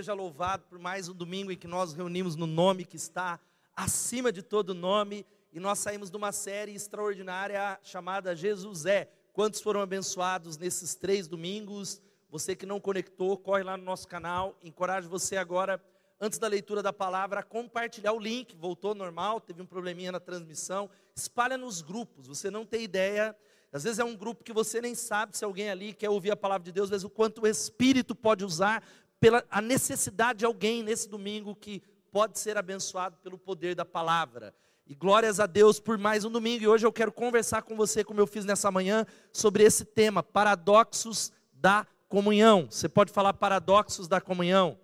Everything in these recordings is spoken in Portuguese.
seja louvado por mais um domingo em que nós reunimos no nome que está acima de todo nome e nós saímos de uma série extraordinária chamada Jesus é. Quantos foram abençoados nesses três domingos? Você que não conectou, corre lá no nosso canal. Encorajo você agora, antes da leitura da palavra, a compartilhar o link. Voltou normal, teve um probleminha na transmissão. Espalha nos grupos. Você não tem ideia às vezes é um grupo que você nem sabe se alguém ali quer ouvir a palavra de Deus, às vezes o quanto o Espírito pode usar pela a necessidade de alguém nesse domingo que pode ser abençoado pelo poder da palavra. E glórias a Deus por mais um domingo. E hoje eu quero conversar com você, como eu fiz nessa manhã, sobre esse tema, paradoxos da comunhão. Você pode falar paradoxos da comunhão?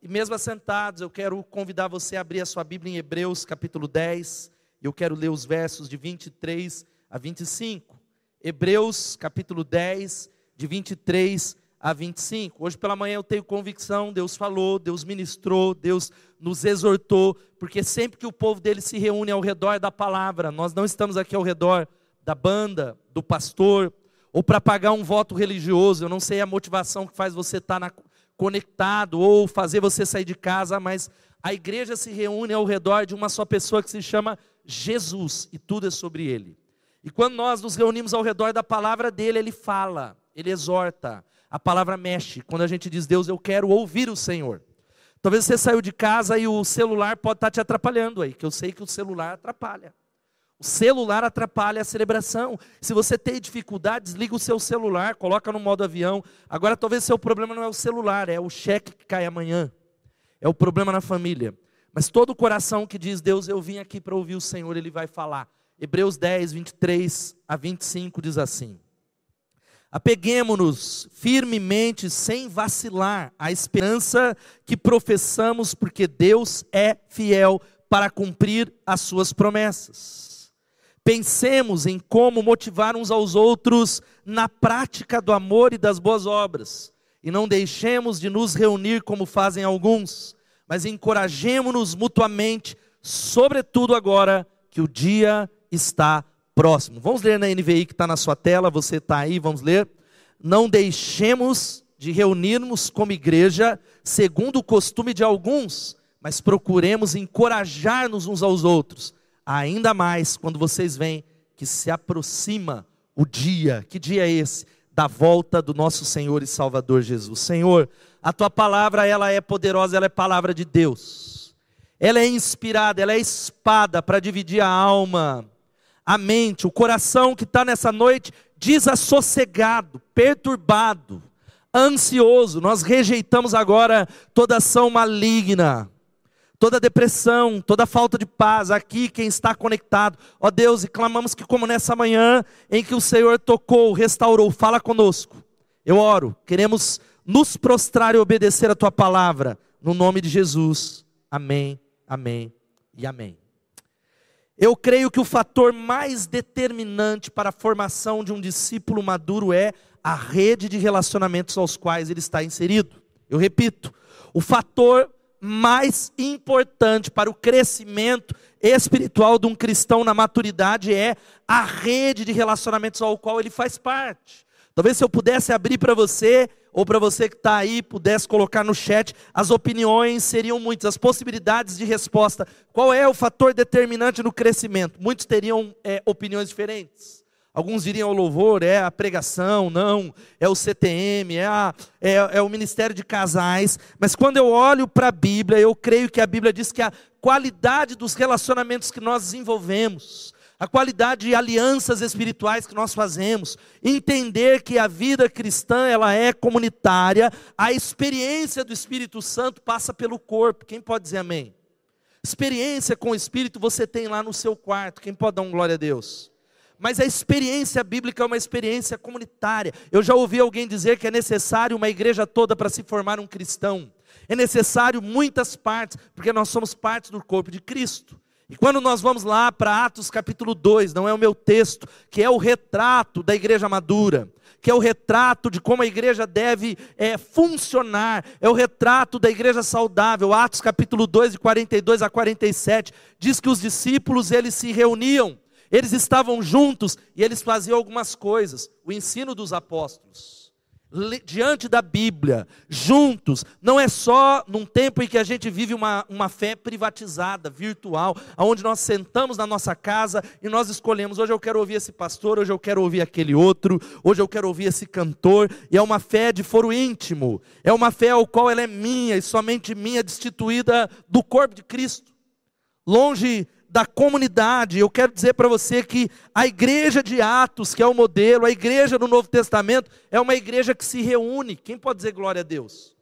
E mesmo assentados, eu quero convidar você a abrir a sua Bíblia em Hebreus capítulo 10. Eu quero ler os versos de 23 a 25. Hebreus capítulo 10, de 23 a 25. Hoje pela manhã eu tenho convicção, Deus falou, Deus ministrou, Deus nos exortou, porque sempre que o povo dele se reúne ao redor da palavra, nós não estamos aqui ao redor da banda, do pastor, ou para pagar um voto religioso, eu não sei a motivação que faz você estar tá conectado, ou fazer você sair de casa, mas a igreja se reúne ao redor de uma só pessoa que se chama Jesus, e tudo é sobre ele. E quando nós nos reunimos ao redor da palavra dele, ele fala, ele exorta, a palavra mexe. Quando a gente diz, Deus, eu quero ouvir o Senhor. Talvez você saiu de casa e o celular pode estar te atrapalhando aí, que eu sei que o celular atrapalha. O celular atrapalha a celebração. Se você tem dificuldade, desliga o seu celular, coloca no modo avião. Agora, talvez seu problema não é o celular, é o cheque que cai amanhã. É o problema na família. Mas todo o coração que diz, Deus, eu vim aqui para ouvir o Senhor, ele vai falar. Hebreus 10, 23 a 25 diz assim: Apeguemos-nos firmemente, sem vacilar, à esperança que professamos, porque Deus é fiel para cumprir as suas promessas. Pensemos em como motivar uns aos outros na prática do amor e das boas obras, e não deixemos de nos reunir como fazem alguns, mas encorajemos-nos mutuamente, sobretudo agora que o dia está próximo. Vamos ler na NVI que está na sua tela, você está aí, vamos ler. Não deixemos de reunirmos como igreja, segundo o costume de alguns, mas procuremos encorajar-nos uns aos outros, ainda mais quando vocês veem que se aproxima o dia, que dia é esse? Da volta do nosso Senhor e Salvador Jesus. Senhor, a tua palavra, ela é poderosa, ela é palavra de Deus. Ela é inspirada, ela é espada para dividir a alma, a mente, o coração que está nessa noite desassossegado, perturbado, ansioso. Nós rejeitamos agora toda ação maligna, toda depressão, toda falta de paz. Aqui quem está conectado, ó Deus, e clamamos que, como nessa manhã em que o Senhor tocou, restaurou, fala conosco. Eu oro, queremos nos prostrar e obedecer a tua palavra, no nome de Jesus. Amém, amém e amém. Eu creio que o fator mais determinante para a formação de um discípulo maduro é a rede de relacionamentos aos quais ele está inserido. Eu repito, o fator mais importante para o crescimento espiritual de um cristão na maturidade é a rede de relacionamentos ao qual ele faz parte. Talvez se eu pudesse abrir para você, ou para você que está aí, pudesse colocar no chat, as opiniões seriam muitas, as possibilidades de resposta. Qual é o fator determinante no crescimento? Muitos teriam é, opiniões diferentes. Alguns diriam o louvor, é a pregação, não, é o CTM, é, a, é, é o ministério de casais. Mas quando eu olho para a Bíblia, eu creio que a Bíblia diz que a qualidade dos relacionamentos que nós desenvolvemos, a qualidade de alianças espirituais que nós fazemos, entender que a vida cristã ela é comunitária, a experiência do Espírito Santo passa pelo corpo. Quem pode dizer amém? Experiência com o Espírito você tem lá no seu quarto. Quem pode dar um glória a Deus? Mas a experiência bíblica é uma experiência comunitária. Eu já ouvi alguém dizer que é necessário uma igreja toda para se formar um cristão. É necessário muitas partes, porque nós somos parte do corpo de Cristo. E quando nós vamos lá para Atos capítulo 2, não é o meu texto, que é o retrato da igreja madura, que é o retrato de como a igreja deve é, funcionar, é o retrato da igreja saudável. Atos capítulo 2, de 42 a 47, diz que os discípulos eles se reuniam, eles estavam juntos e eles faziam algumas coisas. O ensino dos apóstolos diante da Bíblia, juntos, não é só num tempo em que a gente vive uma, uma fé privatizada, virtual, onde nós sentamos na nossa casa e nós escolhemos, hoje eu quero ouvir esse pastor, hoje eu quero ouvir aquele outro, hoje eu quero ouvir esse cantor, e é uma fé de foro íntimo, é uma fé ao qual ela é minha e somente minha, destituída do corpo de Cristo, longe da comunidade. Eu quero dizer para você que a igreja de Atos, que é o modelo, a igreja do Novo Testamento, é uma igreja que se reúne. Quem pode dizer glória a Deus?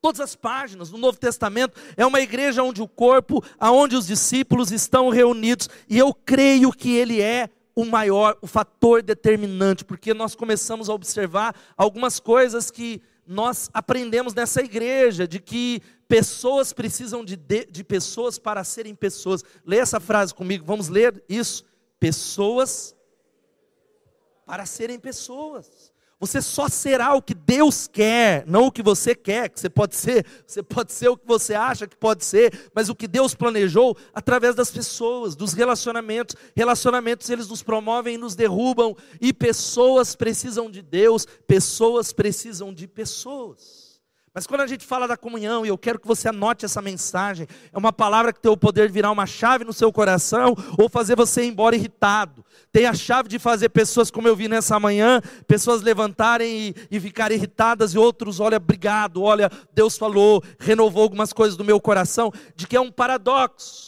Todas as páginas do Novo Testamento é uma igreja onde o corpo, aonde os discípulos estão reunidos, e eu creio que ele é o maior, o fator determinante, porque nós começamos a observar algumas coisas que nós aprendemos nessa igreja, de que pessoas precisam de, de, de pessoas para serem pessoas. Lê essa frase comigo, vamos ler isso. Pessoas para serem pessoas. Você só será o que Deus quer, não o que você quer, que você pode ser, você pode ser o que você acha que pode ser, mas o que Deus planejou através das pessoas, dos relacionamentos. Relacionamentos eles nos promovem e nos derrubam, e pessoas precisam de Deus, pessoas precisam de pessoas. Mas quando a gente fala da comunhão, e eu quero que você anote essa mensagem, é uma palavra que tem o poder de virar uma chave no seu coração ou fazer você ir embora irritado. Tem a chave de fazer pessoas, como eu vi nessa manhã, pessoas levantarem e, e ficarem irritadas e outros, olha, obrigado, olha, Deus falou, renovou algumas coisas do meu coração, de que é um paradoxo.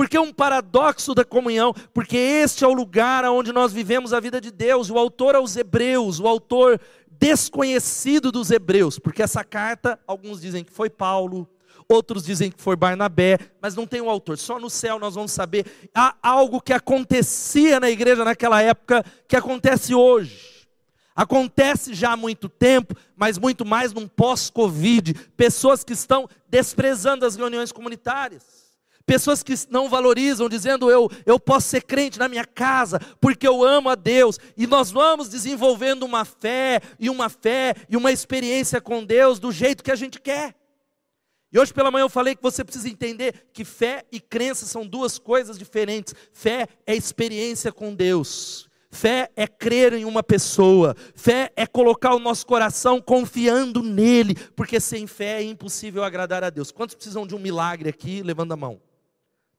Porque é um paradoxo da comunhão, porque este é o lugar onde nós vivemos a vida de Deus. O autor aos Hebreus, o autor desconhecido dos hebreus, porque essa carta, alguns dizem que foi Paulo, outros dizem que foi Barnabé, mas não tem um autor. Só no céu nós vamos saber. Há algo que acontecia na igreja naquela época que acontece hoje. Acontece já há muito tempo, mas muito mais num pós-Covid. Pessoas que estão desprezando as reuniões comunitárias pessoas que não valorizam, dizendo eu, eu posso ser crente na minha casa, porque eu amo a Deus, e nós vamos desenvolvendo uma fé, e uma fé, e uma experiência com Deus do jeito que a gente quer. E hoje pela manhã eu falei que você precisa entender que fé e crença são duas coisas diferentes. Fé é experiência com Deus. Fé é crer em uma pessoa, fé é colocar o nosso coração confiando nele, porque sem fé é impossível agradar a Deus. Quantos precisam de um milagre aqui? Levando a mão.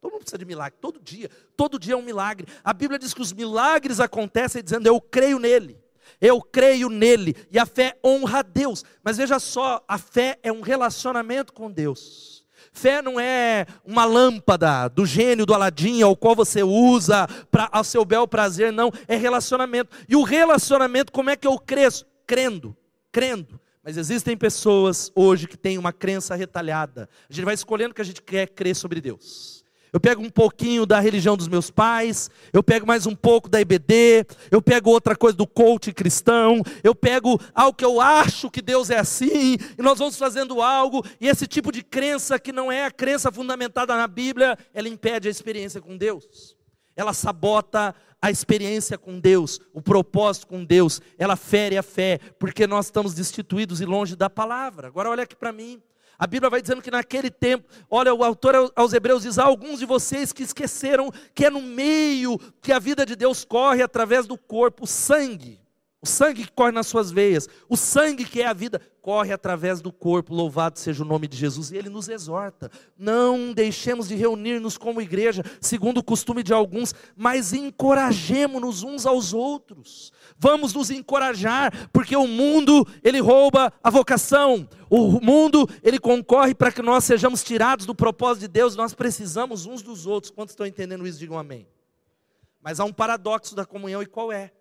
Todo mundo precisa de milagre, todo dia. Todo dia é um milagre. A Bíblia diz que os milagres acontecem dizendo: Eu creio nele. Eu creio nele. E a fé honra a Deus. Mas veja só: a fé é um relacionamento com Deus. Fé não é uma lâmpada do gênio do Aladim ao qual você usa para ao seu bel prazer, não, é relacionamento. E o relacionamento, como é que eu cresço? Crendo, crendo. Mas existem pessoas hoje que têm uma crença retalhada. A gente vai escolhendo o que a gente quer crer sobre Deus eu pego um pouquinho da religião dos meus pais, eu pego mais um pouco da IBD, eu pego outra coisa do coach cristão, eu pego algo que eu acho que Deus é assim, e nós vamos fazendo algo, e esse tipo de crença que não é a crença fundamentada na Bíblia, ela impede a experiência com Deus. Ela sabota a experiência com Deus, o propósito com Deus, ela fere a fé, porque nós estamos destituídos e longe da palavra. Agora olha aqui para mim. A Bíblia vai dizendo que naquele tempo, olha, o autor aos Hebreus diz: há alguns de vocês que esqueceram que é no meio que a vida de Deus corre através do corpo, sangue. O sangue que corre nas suas veias, o sangue que é a vida, corre através do corpo, louvado seja o nome de Jesus. E ele nos exorta: não deixemos de reunir-nos como igreja, segundo o costume de alguns, mas encorajemos-nos uns aos outros. Vamos nos encorajar, porque o mundo, ele rouba a vocação, o mundo, ele concorre para que nós sejamos tirados do propósito de Deus, nós precisamos uns dos outros. Quantos estão entendendo isso? Digam amém. Mas há um paradoxo da comunhão, e qual é?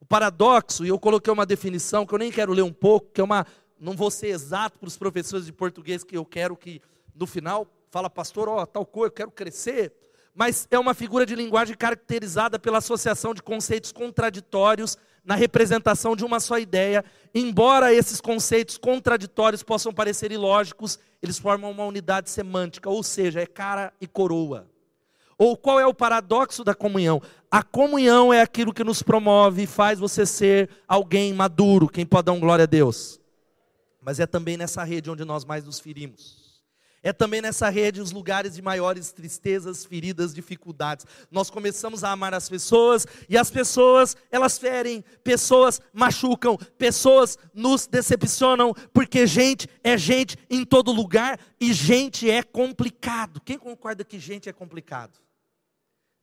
O paradoxo, e eu coloquei uma definição que eu nem quero ler um pouco, que é uma, não vou ser exato para os professores de português, que eu quero que no final fala, pastor, ó, tal coisa, eu quero crescer. Mas é uma figura de linguagem caracterizada pela associação de conceitos contraditórios na representação de uma só ideia. Embora esses conceitos contraditórios possam parecer ilógicos, eles formam uma unidade semântica, ou seja, é cara e coroa. Ou qual é o paradoxo da comunhão? A comunhão é aquilo que nos promove e faz você ser alguém maduro. Quem pode dar um glória a Deus? Mas é também nessa rede onde nós mais nos ferimos. É também nessa rede os lugares de maiores tristezas, feridas, dificuldades. Nós começamos a amar as pessoas e as pessoas, elas ferem, pessoas machucam, pessoas nos decepcionam, porque gente é gente em todo lugar e gente é complicado. Quem concorda que gente é complicado?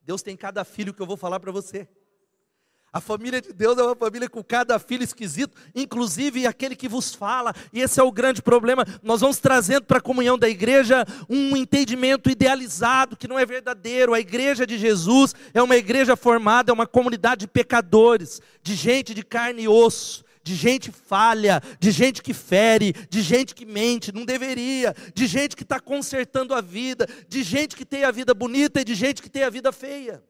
Deus tem cada filho que eu vou falar para você. A família de Deus é uma família com cada filho esquisito, inclusive aquele que vos fala, e esse é o grande problema. Nós vamos trazendo para a comunhão da igreja um entendimento idealizado, que não é verdadeiro. A igreja de Jesus é uma igreja formada, é uma comunidade de pecadores, de gente de carne e osso de gente falha, de gente que fere, de gente que mente, não deveria, de gente que está consertando a vida, de gente que tem a vida bonita e de gente que tem a vida feia,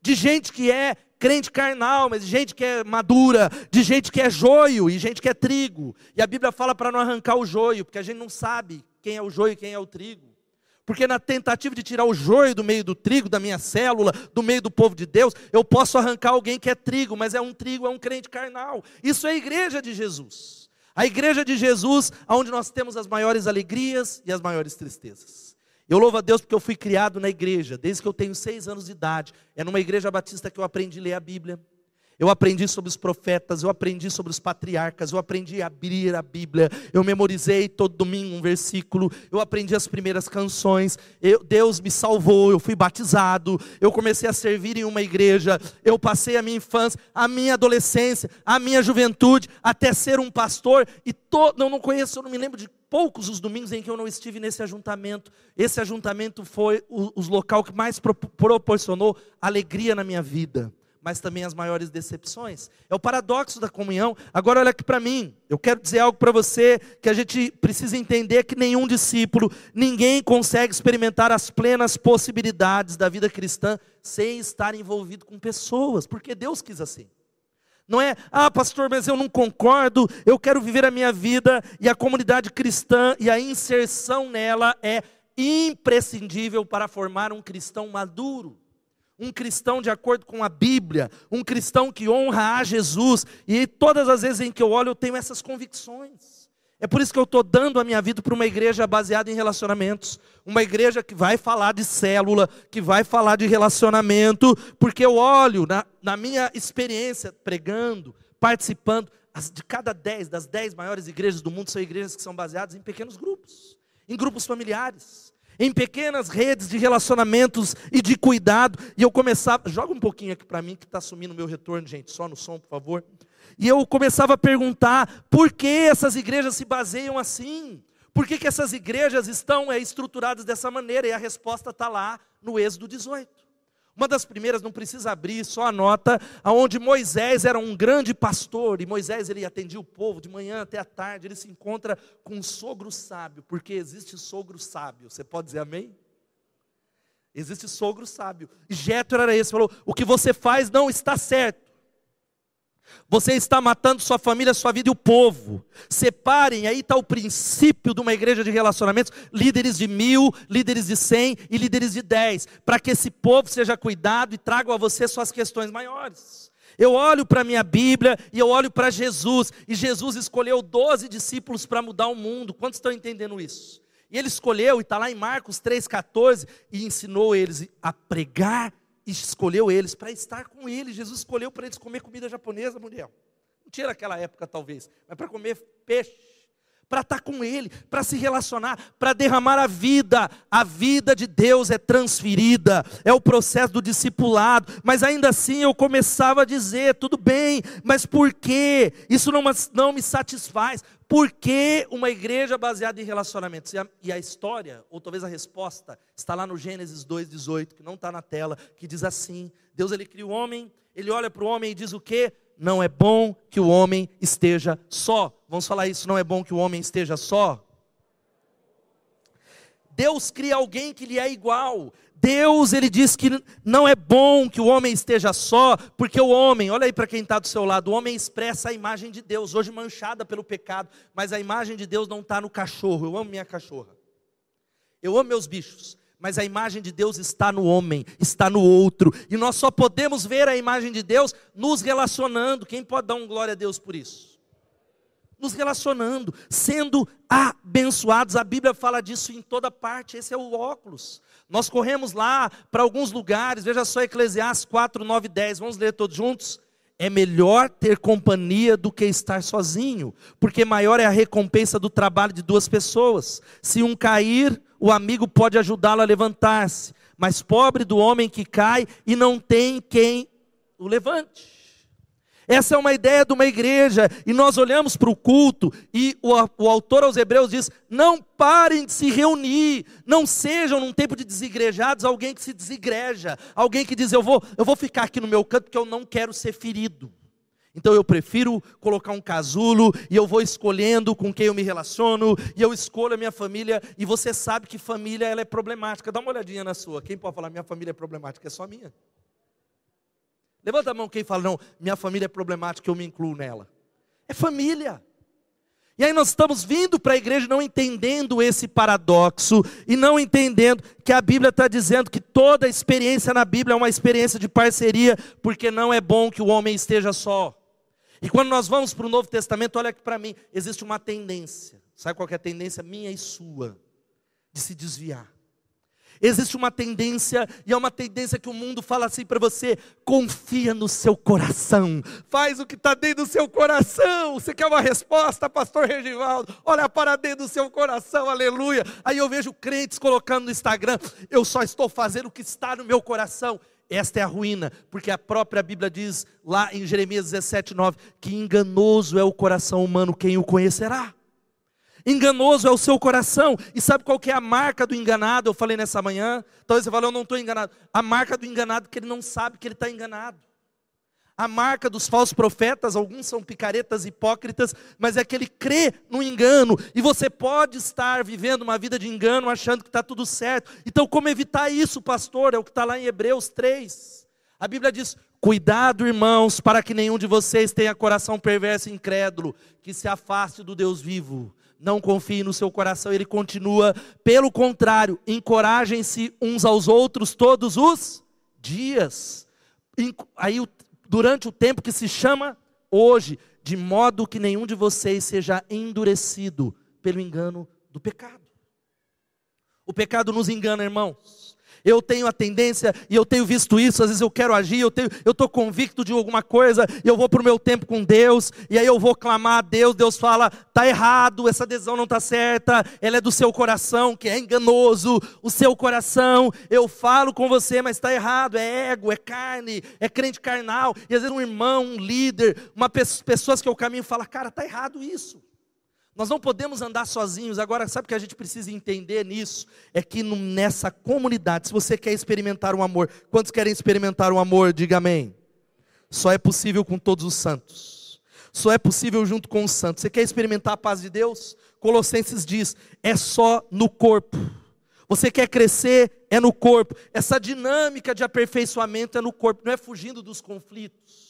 de gente que é crente carnal, mas de gente que é madura, de gente que é joio e gente que é trigo. E a Bíblia fala para não arrancar o joio, porque a gente não sabe quem é o joio e quem é o trigo. Porque na tentativa de tirar o joio do meio do trigo, da minha célula, do meio do povo de Deus, eu posso arrancar alguém que é trigo, mas é um trigo, é um crente carnal. Isso é a igreja de Jesus. A igreja de Jesus, onde nós temos as maiores alegrias e as maiores tristezas. Eu louvo a Deus porque eu fui criado na igreja, desde que eu tenho seis anos de idade. É numa igreja batista que eu aprendi a ler a Bíblia. Eu aprendi sobre os profetas, eu aprendi sobre os patriarcas, eu aprendi a abrir a Bíblia, eu memorizei todo domingo um versículo, eu aprendi as primeiras canções, eu, Deus me salvou, eu fui batizado, eu comecei a servir em uma igreja, eu passei a minha infância, a minha adolescência, a minha juventude, até ser um pastor, e to, não, conheço, eu não me lembro de poucos os domingos em que eu não estive nesse ajuntamento. Esse ajuntamento foi o, o local que mais pro, proporcionou alegria na minha vida, mas também as maiores decepções. É o paradoxo da comunhão. Agora olha aqui para mim. Eu quero dizer algo para você que a gente precisa entender que nenhum discípulo, ninguém consegue experimentar as plenas possibilidades da vida cristã sem estar envolvido com pessoas, porque Deus quis assim. Não é, ah, pastor, mas eu não concordo, eu quero viver a minha vida e a comunidade cristã e a inserção nela é imprescindível para formar um cristão maduro. Um cristão de acordo com a Bíblia, um cristão que honra a Jesus, e todas as vezes em que eu olho eu tenho essas convicções. É por isso que eu estou dando a minha vida para uma igreja baseada em relacionamentos. Uma igreja que vai falar de célula, que vai falar de relacionamento, porque eu olho na, na minha experiência pregando, participando, as, de cada dez, das dez maiores igrejas do mundo, são igrejas que são baseadas em pequenos grupos, em grupos familiares, em pequenas redes de relacionamentos e de cuidado. E eu começava, joga um pouquinho aqui para mim que está sumindo o meu retorno, gente, só no som, por favor. E eu começava a perguntar por que essas igrejas se baseiam assim? Por que, que essas igrejas estão é, estruturadas dessa maneira? E a resposta está lá no Êxodo 18. Uma das primeiras, não precisa abrir, só anota, aonde Moisés era um grande pastor, e Moisés ele atendia o povo de manhã até a tarde, ele se encontra com um sogro sábio, porque existe sogro sábio. Você pode dizer amém? Existe sogro sábio. Jétor era esse, falou: "O que você faz não está certo. Você está matando sua família, sua vida e o povo. Separem, aí está o princípio de uma igreja de relacionamentos: líderes de mil, líderes de cem e líderes de dez, para que esse povo seja cuidado e traga a você suas questões maiores. Eu olho para a minha Bíblia e eu olho para Jesus, e Jesus escolheu doze discípulos para mudar o mundo. Quantos estão entendendo isso? E ele escolheu, e está lá em Marcos 3,14, e ensinou eles a pregar escolheu eles para estar com ele. Jesus escolheu para eles comer comida japonesa, mulher. Não tinha naquela época, talvez, mas para comer peixe, para estar com ele, para se relacionar, para derramar a vida. A vida de Deus é transferida, é o processo do discipulado. Mas ainda assim eu começava a dizer: tudo bem, mas por quê? Isso não, não me satisfaz. Por que uma igreja baseada em relacionamentos? E a, e a, história, ou talvez a resposta, está lá no Gênesis 2,18, que não está na tela, que diz assim: Deus ele cria o homem, ele olha para o homem e diz o quê? Não é bom que o homem esteja só. Vamos falar isso, não é bom que o homem esteja só? Deus cria alguém que lhe é igual. Deus, ele diz que não é bom que o homem esteja só, porque o homem, olha aí para quem está do seu lado, o homem expressa a imagem de Deus, hoje manchada pelo pecado, mas a imagem de Deus não está no cachorro. Eu amo minha cachorra, eu amo meus bichos, mas a imagem de Deus está no homem, está no outro, e nós só podemos ver a imagem de Deus nos relacionando. Quem pode dar um glória a Deus por isso? nos relacionando, sendo abençoados. A Bíblia fala disso em toda parte, esse é o óculos. Nós corremos lá para alguns lugares, veja só Eclesiastes 4, 9 10, vamos ler todos juntos? É melhor ter companhia do que estar sozinho, porque maior é a recompensa do trabalho de duas pessoas. Se um cair, o amigo pode ajudá-lo a levantar-se, mas pobre do homem que cai e não tem quem o levante. Essa é uma ideia de uma igreja, e nós olhamos para o culto, e o, o, autor aos Hebreus diz: não parem de se reunir, não sejam num tempo de desigrejados alguém que se desigreja, alguém que diz: eu vou, eu vou ficar aqui no meu canto porque eu não quero ser ferido. Então eu prefiro colocar um casulo e eu vou escolhendo com quem eu me relaciono e eu escolho a minha família e você sabe que família ela é problemática. Dá uma olhadinha na sua. Quem pode falar minha família é problemática? É só minha. Levanta a mão quem fala, não, minha família é problemática, eu me incluo nela. É família. E aí nós estamos vindo para a igreja não entendendo esse paradoxo e não entendendo que a Bíblia está dizendo que toda experiência na Bíblia é uma experiência de parceria, porque não é bom que o homem esteja só. E quando nós vamos para o Novo Testamento, olha aqui para mim, existe uma tendência, sabe qual é a tendência minha e sua? De se desviar. Existe uma tendência, e é uma tendência que o mundo fala assim para você: confia no seu coração, faz o que está dentro do seu coração. Você quer uma resposta, Pastor Regivaldo? Olha para dentro do seu coração, aleluia. Aí eu vejo crentes colocando no Instagram: eu só estou fazendo o que está no meu coração. Esta é a ruína, porque a própria Bíblia diz lá em Jeremias 17, 9: que enganoso é o coração humano, quem o conhecerá? Enganoso é o seu coração. E sabe qual que é a marca do enganado? Eu falei nessa manhã. Talvez você fale, eu não estou enganado. A marca do enganado é que ele não sabe que ele está enganado. A marca dos falsos profetas, alguns são picaretas hipócritas, mas é que ele crê no engano. E você pode estar vivendo uma vida de engano, achando que está tudo certo. Então, como evitar isso, pastor? É o que está lá em Hebreus 3. A Bíblia diz: Cuidado, irmãos, para que nenhum de vocês tenha coração perverso e incrédulo, que se afaste do Deus vivo não confie no seu coração. Ele continua, pelo contrário, encorajem-se uns aos outros todos os dias. Aí, durante o tempo que se chama hoje, de modo que nenhum de vocês seja endurecido pelo engano do pecado. O pecado nos engana, irmãos. Eu tenho a tendência, e eu tenho visto isso, às vezes eu quero agir, eu estou convicto de alguma coisa, e eu vou para o meu tempo com Deus, e aí eu vou clamar a Deus, Deus fala, está errado, essa adesão não está certa, ela é do seu coração, que é enganoso, o seu coração, eu falo com você, mas está errado, é ego, é carne, é crente carnal, e às vezes um irmão, um líder, uma pessoas que eu caminho fala, cara, está errado isso. Nós não podemos andar sozinhos. Agora, sabe o que a gente precisa entender nisso? É que nessa comunidade, se você quer experimentar o um amor, quantos querem experimentar o um amor? Diga amém. Só é possível com todos os santos. Só é possível junto com os santos. Você quer experimentar a paz de Deus? Colossenses diz: é só no corpo. Você quer crescer? É no corpo. Essa dinâmica de aperfeiçoamento é no corpo, não é fugindo dos conflitos.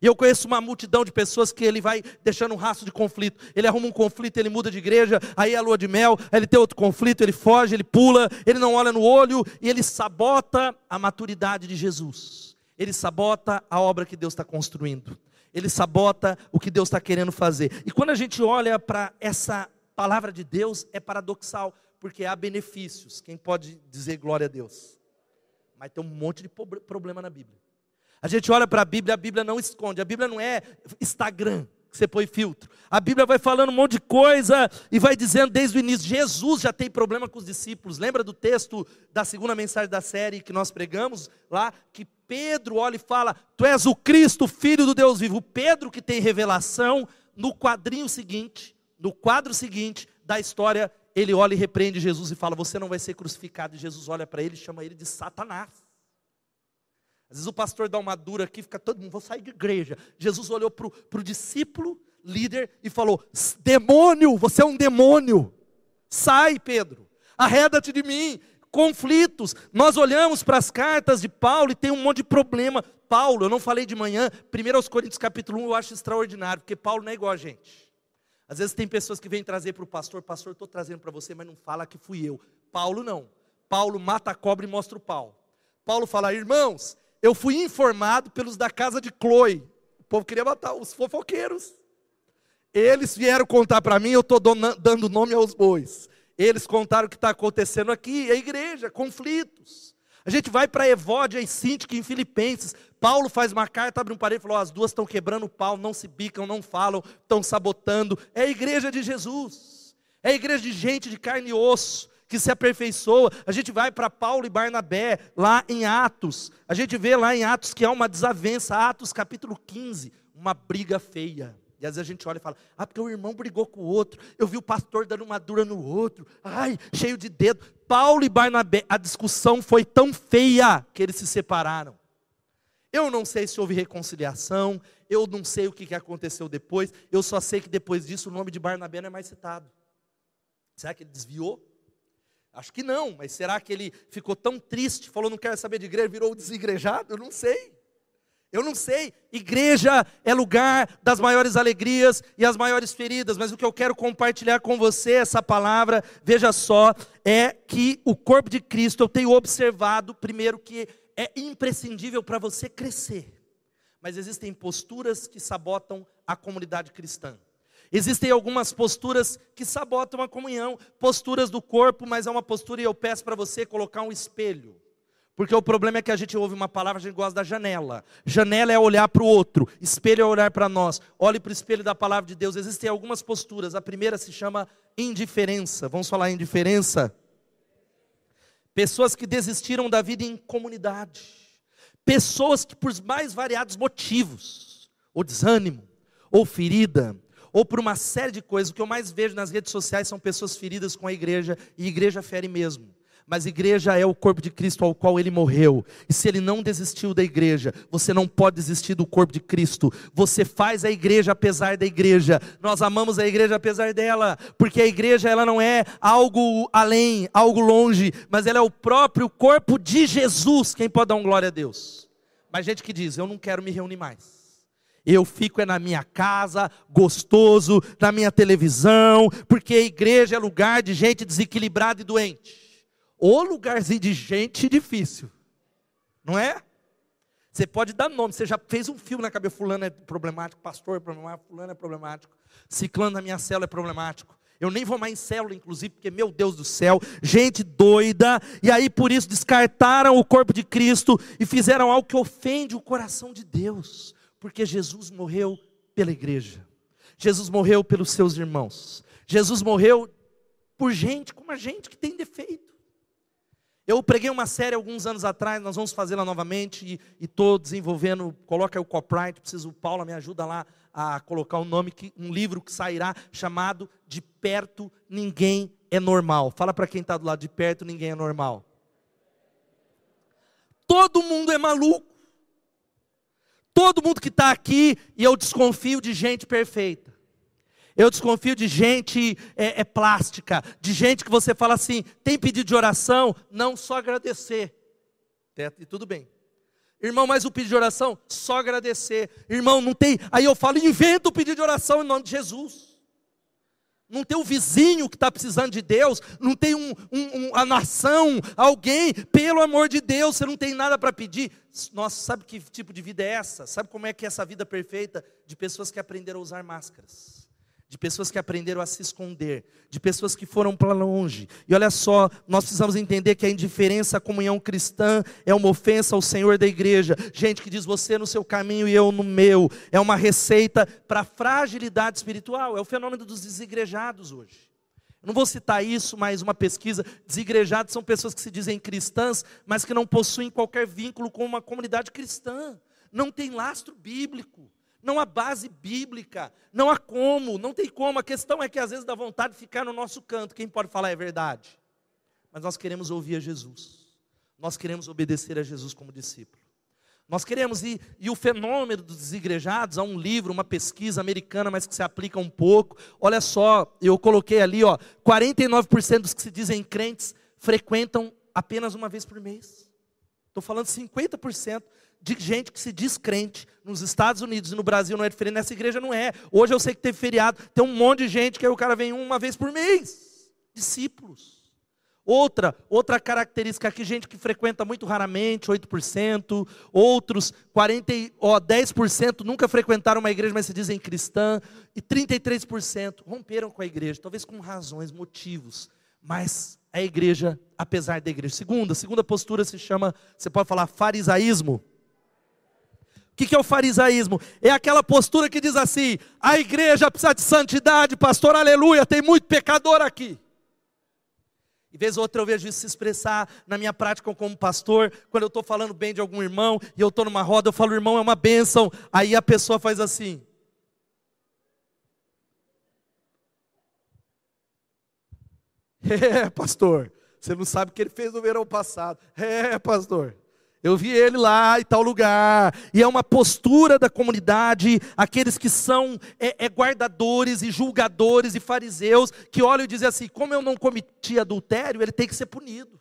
E eu conheço uma multidão de pessoas que ele vai deixando um rastro de conflito. Ele arruma um conflito, ele muda de igreja, aí é a lua de mel, aí ele tem outro conflito, ele foge, ele pula, ele não olha no olho e ele sabota a maturidade de Jesus. Ele sabota a obra que Deus está construindo. Ele sabota o que Deus está querendo fazer. E quando a gente olha para essa palavra de Deus, é paradoxal, porque há benefícios. Quem pode dizer glória a Deus? Mas tem um monte de problema na Bíblia. A gente olha para a Bíblia, a Bíblia não esconde, a Bíblia não é Instagram, que você põe filtro. A Bíblia vai falando um monte de coisa e vai dizendo desde o início. Jesus já tem problema com os discípulos. Lembra do texto da segunda mensagem da série que nós pregamos lá? Que Pedro olha e fala: Tu és o Cristo, filho do Deus vivo. Pedro que tem revelação no quadrinho seguinte, no quadro seguinte da história, ele olha e repreende Jesus e fala: Você não vai ser crucificado. E Jesus olha para ele e chama ele de Satanás. Às vezes o pastor dá uma dura aqui, fica todo mundo, vou sair de igreja. Jesus olhou para o discípulo, líder, e falou: Demônio, você é um demônio. Sai, Pedro, arreda-te de mim. Conflitos. Nós olhamos para as cartas de Paulo e tem um monte de problema. Paulo, eu não falei de manhã, 1 Coríntios capítulo 1 eu acho extraordinário, porque Paulo não é igual a gente. Às vezes tem pessoas que vêm trazer para o pastor, pastor, estou trazendo para você, mas não fala que fui eu. Paulo não. Paulo mata a cobra e mostra o pau. Paulo fala, irmãos, eu fui informado pelos da casa de Chloe. O povo queria matar os fofoqueiros. Eles vieram contar para mim, eu estou dando nome aos bois. Eles contaram o que está acontecendo aqui, a igreja, conflitos. A gente vai para Evódia e Sintique em Filipenses. Paulo faz uma carta, abre um parede e falou: as duas estão quebrando o pau, não se bicam, não falam, estão sabotando. É a igreja de Jesus. É a igreja de gente de carne e osso que se aperfeiçoa. A gente vai para Paulo e Barnabé, lá em Atos. A gente vê lá em Atos que há uma desavença. Atos capítulo 15, uma briga feia. E às vezes a gente olha e fala: Ah, porque o irmão brigou com o outro. Eu vi o pastor dando uma dura no outro. Ai, cheio de dedo. Paulo e Barnabé, a discussão foi tão feia que eles se separaram. Eu não sei se houve reconciliação. Eu não sei o que aconteceu depois. Eu só sei que depois disso o nome de Barnabé não é mais citado. Será que ele desviou? Acho que não, mas será que ele ficou tão triste, falou não quero saber de igreja, virou desigrejado? Eu não sei. Eu não sei. Igreja é lugar das maiores alegrias e as maiores feridas, mas o que eu quero compartilhar com você, essa palavra, veja só, é que o corpo de Cristo, eu tenho observado, primeiro, que é imprescindível para você crescer, mas existem posturas que sabotam a comunidade cristã. Existem algumas posturas que sabotam a comunhão, posturas do corpo, mas é uma postura e eu peço para você colocar um espelho. Porque o problema é que a gente ouve uma palavra, a gente gosta da janela. Janela é olhar para o outro, espelho é olhar para nós. Olhe para o espelho da palavra de Deus. Existem algumas posturas. A primeira se chama indiferença. Vamos falar indiferença? Pessoas que desistiram da vida em comunidade. Pessoas que, por mais variados motivos, ou desânimo, ou ferida, ou por uma série de coisas, o que eu mais vejo nas redes sociais são pessoas feridas com a igreja, e igreja fere mesmo. Mas igreja é o corpo de Cristo ao qual ele morreu. E se ele não desistiu da igreja, você não pode desistir do corpo de Cristo. Você faz a igreja apesar da igreja. Nós amamos a igreja apesar dela, porque a igreja ela não é algo além, algo longe, mas ela é o próprio corpo de Jesus. Quem pode dar um glória a Deus? Mas gente que diz: "Eu não quero me reunir mais". Eu fico é na minha casa, gostoso, na minha televisão, porque a igreja é lugar de gente desequilibrada e doente. O lugarzinho de gente difícil. Não é? Você pode dar nome, você já fez um filme na cabeça, fulano é problemático, pastor é problemático, fulano é problemático, ciclano na minha célula é problemático. Eu nem vou mais em célula, inclusive, porque, meu Deus do céu, gente doida, e aí por isso descartaram o corpo de Cristo e fizeram algo que ofende o coração de Deus, porque Jesus morreu pela igreja, Jesus morreu pelos seus irmãos, Jesus morreu por gente como a gente que tem defeito. Eu preguei uma série alguns anos atrás, nós vamos fazê-la novamente e estou desenvolvendo, coloca o copyright, preciso, Paula me ajuda lá a colocar um nome, que, um livro que sairá chamado De Perto Ninguém é Normal. Fala para quem está do lado de perto, ninguém é normal. Todo mundo é maluco. Todo mundo que está aqui, e eu desconfio de gente perfeita. Eu desconfio de gente é, é, plástica, de gente que você fala assim, tem pedido de oração? Não, só agradecer. E tudo bem. Irmão, mas o pedido de oração? Só agradecer. Irmão, não tem. Aí eu falo, inventa o pedido de oração em nome de Jesus. Não tem um vizinho que está precisando de Deus, não tem um, um, um, a nação, alguém, pelo amor de Deus, você não tem nada para pedir. Nossa, sabe que tipo de vida é essa? Sabe como é que é essa vida perfeita? De pessoas que aprenderam a usar máscaras de pessoas que aprenderam a se esconder, de pessoas que foram para longe. E olha só, nós precisamos entender que a indiferença à comunhão cristã é uma ofensa ao Senhor da igreja. Gente que diz você no seu caminho e eu no meu. É uma receita para fragilidade espiritual. É o fenômeno dos desigrejados hoje. Não vou citar isso, mas uma pesquisa. Desigrejados são pessoas que se dizem cristãs, mas que não possuem qualquer vínculo com uma comunidade cristã. Não tem lastro bíblico não há base bíblica, não há como, não tem como. A questão é que às vezes dá vontade de ficar no nosso canto. Quem pode falar é verdade? Mas nós queremos ouvir a Jesus. Nós queremos obedecer a Jesus como discípulo. Nós queremos, e, e o fenômeno dos desigrejados, há um livro, uma pesquisa americana, mas que se aplica um pouco. Olha só, eu coloquei ali, ó, 49% dos que se dizem crentes frequentam apenas uma vez por mês. Estou falando 50% de gente que se diz crente nos Estados Unidos e no Brasil não é diferente, nessa igreja não é. Hoje eu sei que teve feriado, tem um monte de gente que aí o cara vem uma vez por mês. Discípulos. Outra, outra característica aqui, gente que frequenta muito raramente, 8%, outros 40, ó, 10% nunca frequentaram uma igreja, mas se dizem cristã, e 33% romperam com a igreja, talvez com razões, motivos, mas a igreja, apesar da igreja. Segunda, segunda postura se chama, você pode falar farisaísmo. O que é o farisaísmo? É aquela postura que diz assim: a igreja precisa de santidade, pastor, aleluia, tem muito pecador aqui. E vez ou outra eu vejo isso se expressar na minha prática como pastor, quando eu estou falando bem de algum irmão e eu estou numa roda, eu falo, irmão, é uma bênção. Aí a pessoa faz assim. É, pastor, você não sabe o que ele fez no verão passado. É, pastor. Eu vi ele lá em tal lugar. E é uma postura da comunidade, aqueles que são é, é, guardadores e julgadores e fariseus, que olham e dizem assim: como eu não cometi adultério, ele tem que ser punido.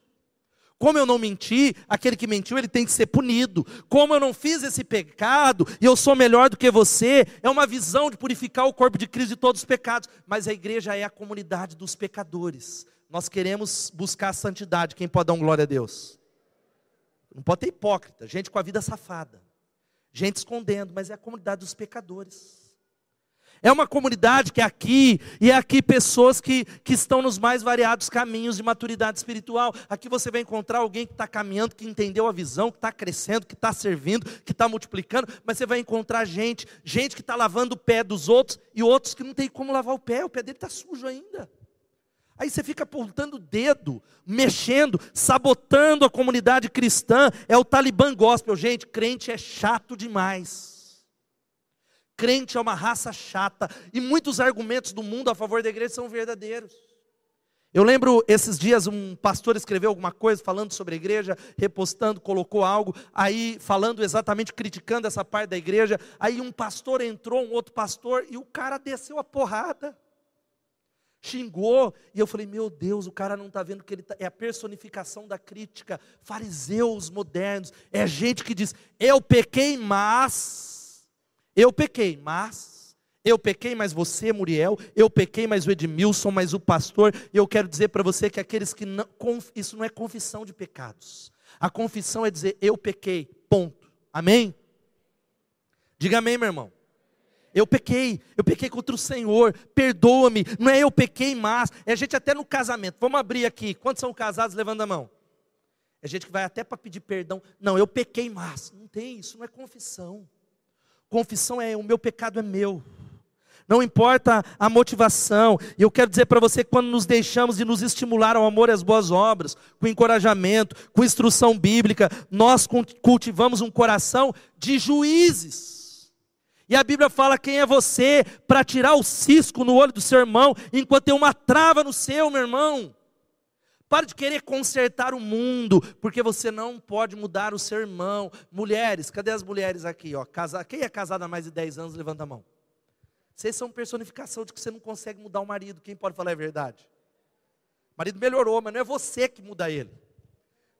Como eu não menti, aquele que mentiu, ele tem que ser punido. Como eu não fiz esse pecado e eu sou melhor do que você, é uma visão de purificar o corpo de Cristo de todos os pecados. Mas a igreja é a comunidade dos pecadores. Nós queremos buscar a santidade. Quem pode dar um glória a Deus? Não pode ter hipócrita, gente com a vida safada, gente escondendo, mas é a comunidade dos pecadores. É uma comunidade que é aqui, e é aqui pessoas que, que estão nos mais variados caminhos de maturidade espiritual. Aqui você vai encontrar alguém que está caminhando, que entendeu a visão, que está crescendo, que está servindo, que está multiplicando, mas você vai encontrar gente, gente que está lavando o pé dos outros, e outros que não tem como lavar o pé, o pé dele está sujo ainda. Aí você fica apontando o dedo, mexendo, sabotando a comunidade cristã. É o Talibã gospel. Gente, crente é chato demais. Crente é uma raça chata. E muitos argumentos do mundo a favor da igreja são verdadeiros. Eu lembro esses dias um pastor escreveu alguma coisa falando sobre a igreja, repostando, colocou algo, aí falando exatamente, criticando essa parte da igreja. Aí um pastor entrou, um outro pastor, e o cara desceu a porrada xingou, e eu falei: Meu Deus, o cara não está vendo que ele tá, é a personificação da crítica. Fariseus modernos, é gente que diz: Eu pequei, mas. Eu pequei, mas. Eu pequei, mas você, Muriel. Eu pequei, mas o Edmilson, mas o pastor. E eu quero dizer para você que aqueles que não. Isso não é confissão de pecados. A confissão é dizer: Eu pequei, ponto. Amém? Diga amém, meu irmão. Eu pequei, eu pequei contra o Senhor, perdoa-me. Não é eu pequei, mas é gente até no casamento. Vamos abrir aqui. Quantos são casados? Levanta a mão. É gente que vai até para pedir perdão. Não, eu pequei, mas não tem isso, não é confissão. Confissão é o meu pecado é meu. Não importa a motivação. E eu quero dizer para você quando nos deixamos de nos estimular ao amor e às boas obras, com encorajamento, com instrução bíblica, nós cultivamos um coração de juízes. E a Bíblia fala quem é você para tirar o cisco no olho do seu irmão, enquanto tem uma trava no seu, meu irmão. Pare de querer consertar o mundo, porque você não pode mudar o seu irmão. Mulheres, cadê as mulheres aqui? Ó? Casa, quem é casada há mais de 10 anos, levanta a mão. Vocês são personificação de que você não consegue mudar o marido. Quem pode falar a verdade? O marido melhorou, mas não é você que muda ele.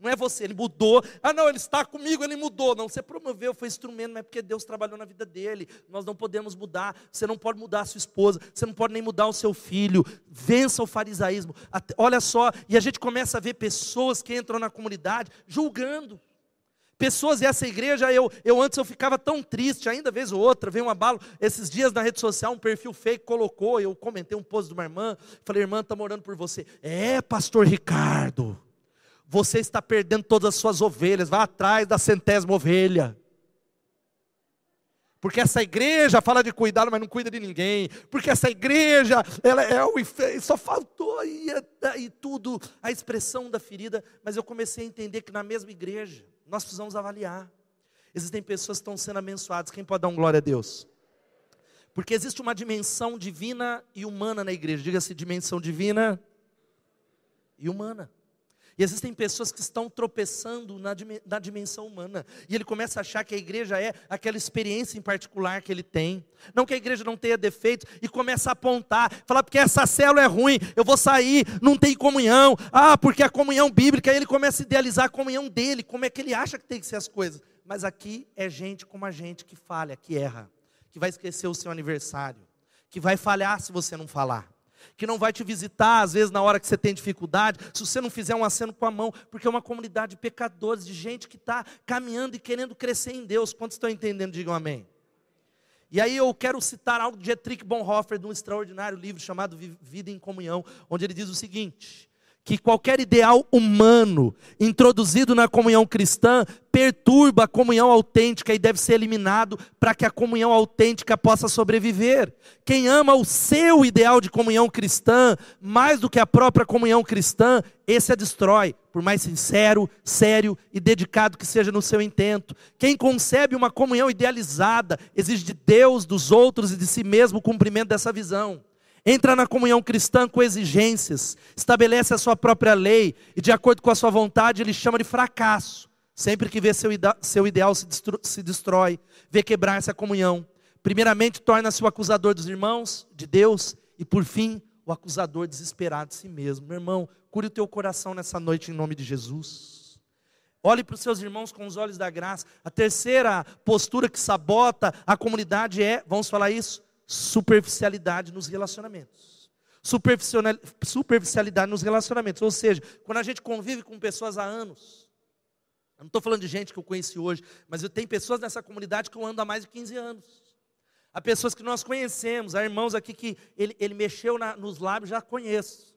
Não é você, ele mudou. Ah, não, ele está comigo, ele mudou. Não, você promoveu, foi instrumento, mas é porque Deus trabalhou na vida dele. Nós não podemos mudar. Você não pode mudar a sua esposa, você não pode nem mudar o seu filho. Vença o farisaísmo. Olha só, e a gente começa a ver pessoas que entram na comunidade julgando. Pessoas, e essa igreja, eu, eu antes eu ficava tão triste, ainda vez ou outra, veio um abalo, esses dias na rede social, um perfil fake colocou, eu comentei um post de uma irmã, falei, irmã, estamos orando por você. É, pastor Ricardo, você está perdendo todas as suas ovelhas, vá atrás da centésima ovelha. Porque essa igreja fala de cuidado, mas não cuida de ninguém. Porque essa igreja, ela é o só faltou e tudo, a expressão da ferida. Mas eu comecei a entender que na mesma igreja, nós precisamos avaliar. Existem pessoas que estão sendo abençoadas. Quem pode dar um glória a Deus? Porque existe uma dimensão divina e humana na igreja. Diga-se dimensão divina e humana. E existem pessoas que estão tropeçando na, dimensão humana. E ele começa a achar que a igreja é aquela experiência em particular que ele tem. Não que a igreja não tenha defeitos. E começa a apontar, falar porque essa célula é ruim, eu vou sair, não tem comunhão. Ah, porque a comunhão bíblica, aí ele começa a idealizar a comunhão dele, como é que ele acha que tem que ser as coisas. Mas aqui é gente como a gente que falha, que erra, que vai esquecer o seu aniversário, que vai falhar se você não falar que não vai te visitar, às vezes, na hora que você tem dificuldade, se você não fizer um aceno com a mão, porque é uma comunidade de pecadores, de gente que está caminhando e querendo crescer em Deus. Quantos estão entendendo? Digam amém. E aí eu quero citar algo de Dietrich Bonhoeffer, de um extraordinário livro chamado Vida em Comunhão, onde ele diz o seguinte: que qualquer ideal humano introduzido na comunhão cristã perturba a comunhão autêntica e deve ser eliminado para que a comunhão autêntica possa sobreviver. Quem ama o seu ideal de comunhão cristã mais do que a própria comunhão cristã, esse a destrói, por mais sincero, sério e dedicado que seja no seu intento. Quem concebe uma comunhão idealizada exige de Deus, dos outros e de si mesmo o cumprimento dessa visão entra na comunhão cristã com exigências, estabelece a sua própria lei e, de acordo com a sua vontade, ele chama de fracasso. Sempre que vê seu, seu ideal se, se destrói, vê quebrar essa comunhão. Primeiramente, torna-se o acusador dos irmãos, de Deus, e por fim, o acusador desesperado de si mesmo. Meu irmão, cure o teu coração nessa noite em nome de Jesus. Olhe para os seus irmãos com os olhos da graça. A terceira postura que sabota a comunidade é, vamos falar isso? Superficialidade nos relacionamentos. Superficialidade nos relacionamentos. Ou seja, quando a gente convive com pessoas há anos, eu não estou falando de gente que eu conheci hoje, mas eu tenho pessoas nessa comunidade que eu ando há mais de 15 anos. Há pessoas que nós conhecemos, há irmãos aqui que ele, ele mexeu na, nos lábios, já conheço.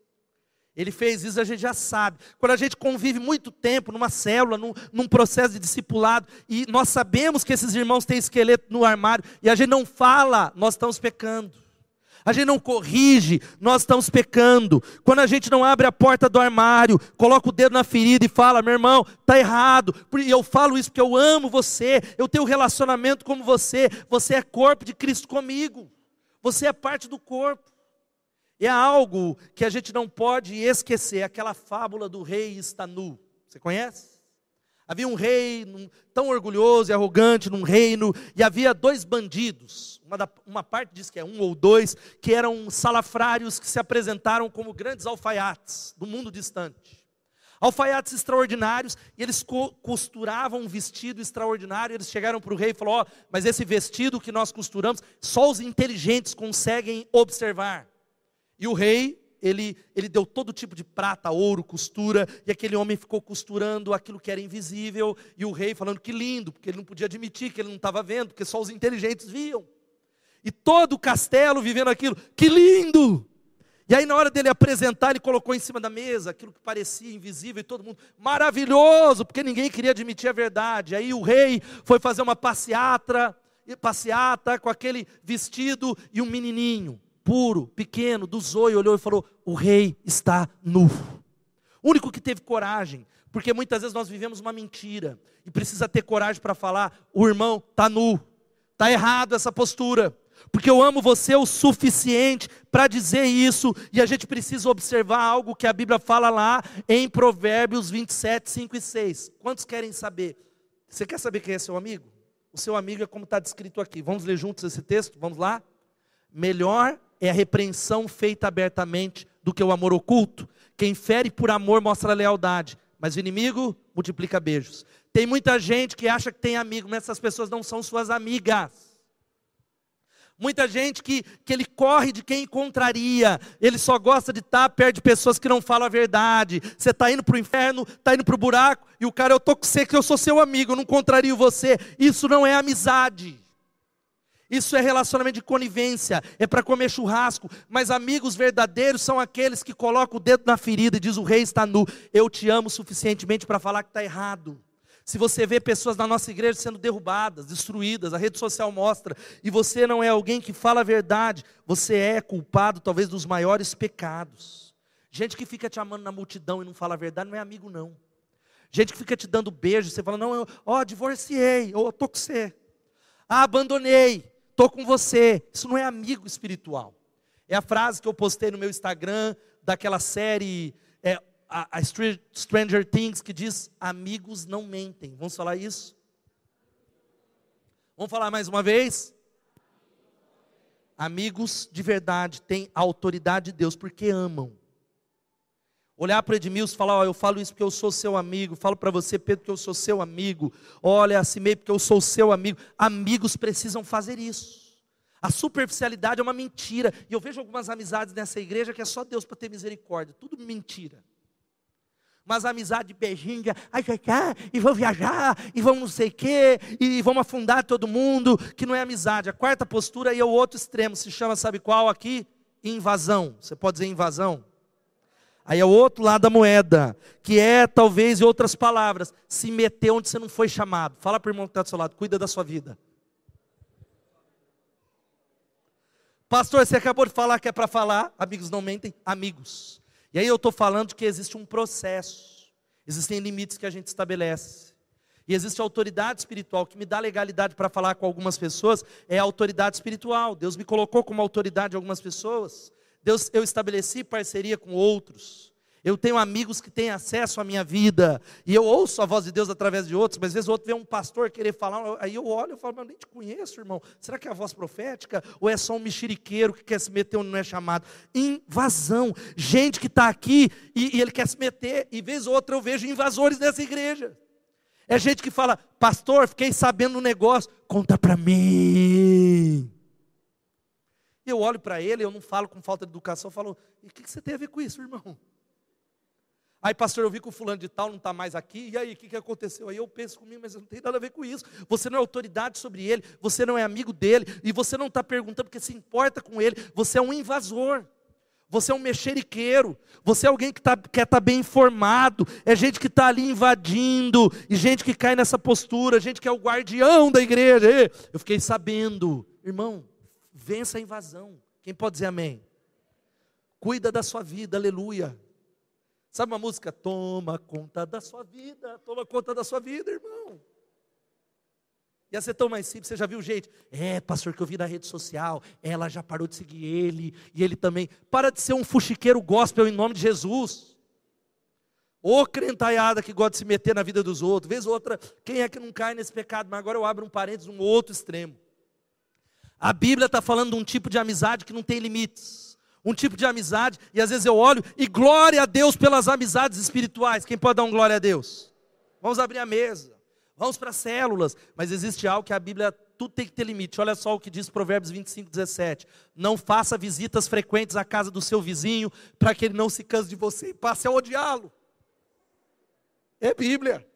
Ele fez isso, a gente já sabe. Quando a gente convive muito tempo numa célula, num, num, processo de discipulado, e nós sabemos que esses irmãos têm esqueleto no armário, e a gente não fala, nós estamos pecando. A gente não corrige, nós estamos pecando. Quando a gente não abre a porta do armário, coloca o dedo na ferida e fala: meu irmão, está errado. E eu falo isso porque eu amo você, eu tenho um relacionamento como você, você é corpo de Cristo comigo, você é parte do corpo. É algo que a gente não pode esquecer, aquela fábula do rei está nu. Você conhece? Havia um rei tão orgulhoso e arrogante num reino, e havia dois bandidos. Uma, da, uma parte diz que é um ou dois, que eram salafrários que se apresentaram como grandes alfaiates do mundo distante. Alfaiates extraordinários, e eles co costuravam um vestido extraordinário. Eles chegaram para o rei e falaram: oh, mas esse vestido que nós costuramos, só os inteligentes conseguem observar. E o rei, ele, ele deu todo tipo de prata, ouro, costura, e aquele homem ficou costurando aquilo que era invisível, e o rei falando que lindo, porque ele não podia admitir que ele não estava vendo, porque só os inteligentes viam. E todo o castelo vivendo aquilo, que lindo! E aí, na hora dele apresentar, ele colocou em cima da mesa aquilo que parecia invisível, e todo mundo, maravilhoso, porque ninguém queria admitir a verdade. Aí o rei foi fazer uma passeata, passeata com aquele vestido e um menininho puro, pequeno, do zoio, olhou e falou: O rei está nu. O único que teve coragem, porque muitas vezes nós vivemos uma mentira e precisa ter coragem para falar: O irmão está nu, está errado essa postura. Porque eu amo você o suficiente para dizer isso, e a gente precisa observar algo que a Bíblia fala lá em Provérbios 27, 5 e 6. Quantos querem saber? Você quer saber quem é seu amigo? O seu amigo é como está descrito aqui. Vamos ler juntos esse texto? Vamos lá? Melhor é a repreensão feita abertamente do que o amor oculto. Quem fere por amor mostra lealdade, mas o inimigo multiplica beijos. Tem muita gente que acha que tem amigo, mas essas pessoas não são suas amigas. Muita gente que, que ele corre de quem encontraria, ele só gosta de estar perto de pessoas que não falam a verdade. Você está indo para o inferno, está indo para o buraco, e o cara, eu estou com você, que eu sou seu amigo, eu não contrario você. Isso não é amizade. Isso é relacionamento de conivência, é para comer churrasco, mas amigos verdadeiros são aqueles que colocam o dedo na ferida e diz o rei está nu. Eu te amo suficientemente para falar que está errado. Se você vê pessoas na nossa igreja sendo derrubadas, destruídas, a rede social mostra, e você não é alguém que fala a verdade, você é culpado talvez dos maiores pecados. Gente que fica te amando na multidão e não fala a verdade não é amigo não. Gente que fica te dando beijo, você fala, não, eu, ó, divorciei, ou estou com você. Ah, abandonei estou com você. Isso não é amigo espiritual. É a frase que eu postei no meu Instagram daquela série é, a, a Stranger Things que diz: amigos não mentem. Vamos falar isso? Vamos falar mais uma vez? Amigos de verdade têm a autoridade de Deus porque amam. Olhar para Edmilson e falar, ó, eu falo isso porque eu sou seu amigo, falo para você, Pedro, que eu sou seu amigo. Olha, meio porque eu sou seu amigo. Amigos precisam fazer isso. A superficialidade é uma mentira. E eu vejo algumas amizades nessa igreja que é só Deus para ter misericórdia. Tudo mentira. Mas amizade beijinha, ai, ai, ai, e vou viajar, e vamos não sei o quê, e vamos afundar todo mundo, que não é amizade. A quarta postura e é o outro extremo, se chama, sabe qual aqui? Invasão. Você pode dizer invasão? Aí é o outro lado da moeda, que é, talvez, em outras palavras, se meter onde você não foi chamado. Fala para o irmão que está do seu lado, cuida da sua vida. Pastor, você acabou de falar que é para falar, amigos não mentem, amigos. E aí eu estou falando que existe um processo, existem limites que a gente estabelece. E existe autoridade espiritual que me dá legalidade para falar com algumas pessoas, é a autoridade espiritual. Deus me colocou como autoridade algumas pessoas. Deus, eu estabeleci parceria com outros. Eu tenho amigos que têm acesso à minha vida, e eu ouço a voz de Deus através de outros, mas às vezes o outro vê um pastor querer falar, aí eu olho e falo, mas eu nem te conheço, irmão. Será que é a voz profética? Ou é só um mexeriqueiro que quer se meter onde não é chamado? Invasão. Gente que está aqui e, e, ele quer se meter, e vez ou outra eu vejo invasores nessa igreja. É gente que fala, pastor, fiquei sabendo um negócio, conta para mim. Eu olho para ele, eu não falo com falta de educação, eu falo, e o que, que você tem a ver com isso, irmão? Aí, pastor, eu vi que o fulano de tal não está mais aqui, e aí, o que, que aconteceu? Aí eu penso comigo, mas não tem nada a ver com isso. Você não é autoridade sobre ele, você não é amigo dele, e você não está perguntando porque se importa com ele, você é um invasor. Você é um mexeriqueiro, você é alguém que tá, quer estar tá bem informado, é gente que está ali invadindo, e gente que cai nessa postura, gente que é o guardião da igreja. Eu fiquei sabendo, irmão, vença a invasão. Quem pode dizer amém? Cuida da sua vida, aleluia. Sabe uma música? Toma conta da sua vida, toma conta da sua vida, irmão. Ia ser tão mais simples, você já viu gente? É, pastor, que eu vi na rede social, ela já parou de seguir ele, e ele também. Para de ser um fuxiqueiro gospel em nome de Jesus. Ô crentaiada que gosta de se meter na vida dos outros. Vez outra, quem é que não cai nesse pecado? Mas agora eu abro um parênteses, um outro extremo. A Bíblia está falando de um tipo de amizade que não tem limites. Um tipo de amizade, e às vezes eu olho, e glória a Deus pelas amizades espirituais. Quem pode dar um glória a Deus? Vamos abrir a mesa, vamos para as células, mas existe algo que a Bíblia, tudo tem que ter limite. Olha só o que diz Provérbios 25, 17. Não faça visitas frequentes à casa do seu vizinho, para que ele não se canse de você e passe a odiá-lo. É Bíblia.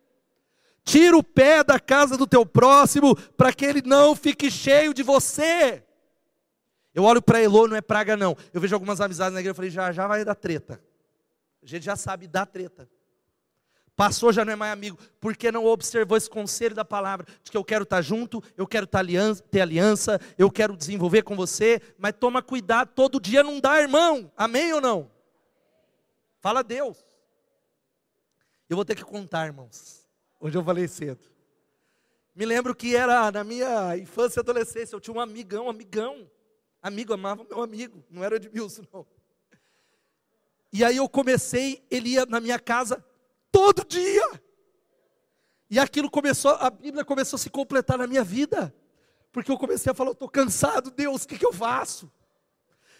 Tira o pé da casa do teu próximo, para que ele não fique cheio de você. Eu olho para Elô, não é praga não. Eu vejo algumas amizades na igreja, eu falei, já, já vai dar treta. A gente já sabe dar treta. Passou, já não é mais amigo, porque não observou esse conselho da palavra, de que eu quero estar junto, eu quero ter aliança, eu quero desenvolver com você, mas toma cuidado, todo dia não dá, irmão, amém ou não? Fala Deus. Eu vou ter que contar, irmãos. Hoje eu falei cedo. Me lembro que era na minha infância e adolescência, eu tinha um amigão, amigão. Amigo, amava meu amigo, não era Edmilson, não. E aí eu comecei, ele ia na minha casa todo dia. E aquilo começou, a Bíblia começou a se completar na minha vida. Porque eu comecei a falar, eu estou cansado, Deus, o que, que eu faço?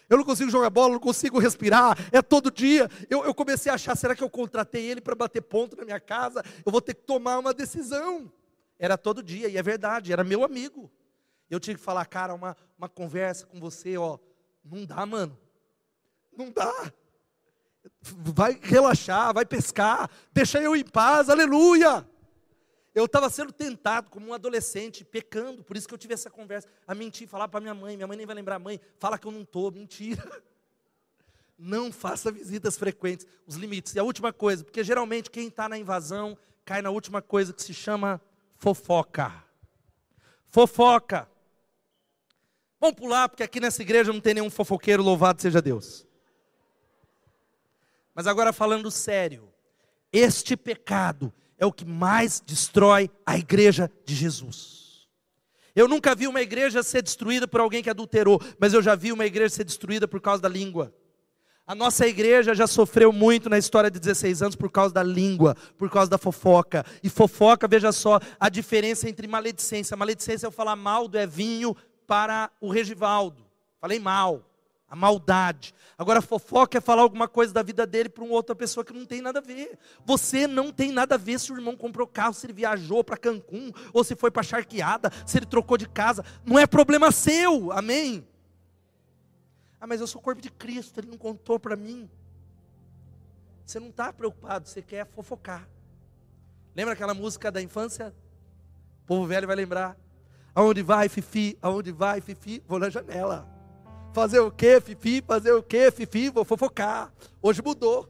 Eu não consigo jogar bola, não consigo respirar, é todo dia. Eu, eu comecei a achar, será que eu contratei ele para bater ponto na minha casa? Eu vou ter que tomar uma decisão. Era todo dia, e é verdade, era meu amigo. Eu tinha que falar, cara, uma, uma conversa com você, ó, não dá, mano. Não dá. Vai relaxar, vai pescar, deixa eu em paz, aleluia. Eu estava sendo tentado como um adolescente, pecando, por isso que eu tive essa conversa, a mentir, falar para minha mãe, minha mãe nem vai lembrar, mãe, fala que eu não estou, mentira. Não faça visitas frequentes, os limites. E a última coisa, porque geralmente quem está na invasão cai na última coisa que se chama fofoca. Fofoca. Vamos pular, porque aqui nessa igreja não tem nenhum fofoqueiro, louvado seja Deus. Mas agora falando sério, este pecado é o que mais destrói a igreja de Jesus. Eu nunca vi uma igreja ser destruída por alguém que adulterou, mas eu já vi uma igreja ser destruída por causa da língua. A nossa igreja já sofreu muito na história de 16 anos por causa da língua, por causa da fofoca. E fofoca, veja só, a diferença entre maledicência. Maledicência é eu falar mal do Evinho para o Regivaldo. Falei mal. A maldade. Agora, fofoca é falar alguma coisa da vida dele para uma outra pessoa que não tem nada a ver. Você não tem nada a ver se o irmão comprou carro, se ele viajou para Cancún, ou se foi para Charqueada, se ele trocou de casa. Não é problema seu, amém? Ah, mas eu sou corpo de Cristo, ele não contou para mim. Você não está preocupado, você quer fofocar. Lembra aquela música da infância? O povo velho vai lembrar. Aonde vai, Fifi? Aonde vai, Fifi? Vou na janela. Fazer o quê, Fifi? Fazer o quê, Fifi? Vou fofocar. Hoje mudou.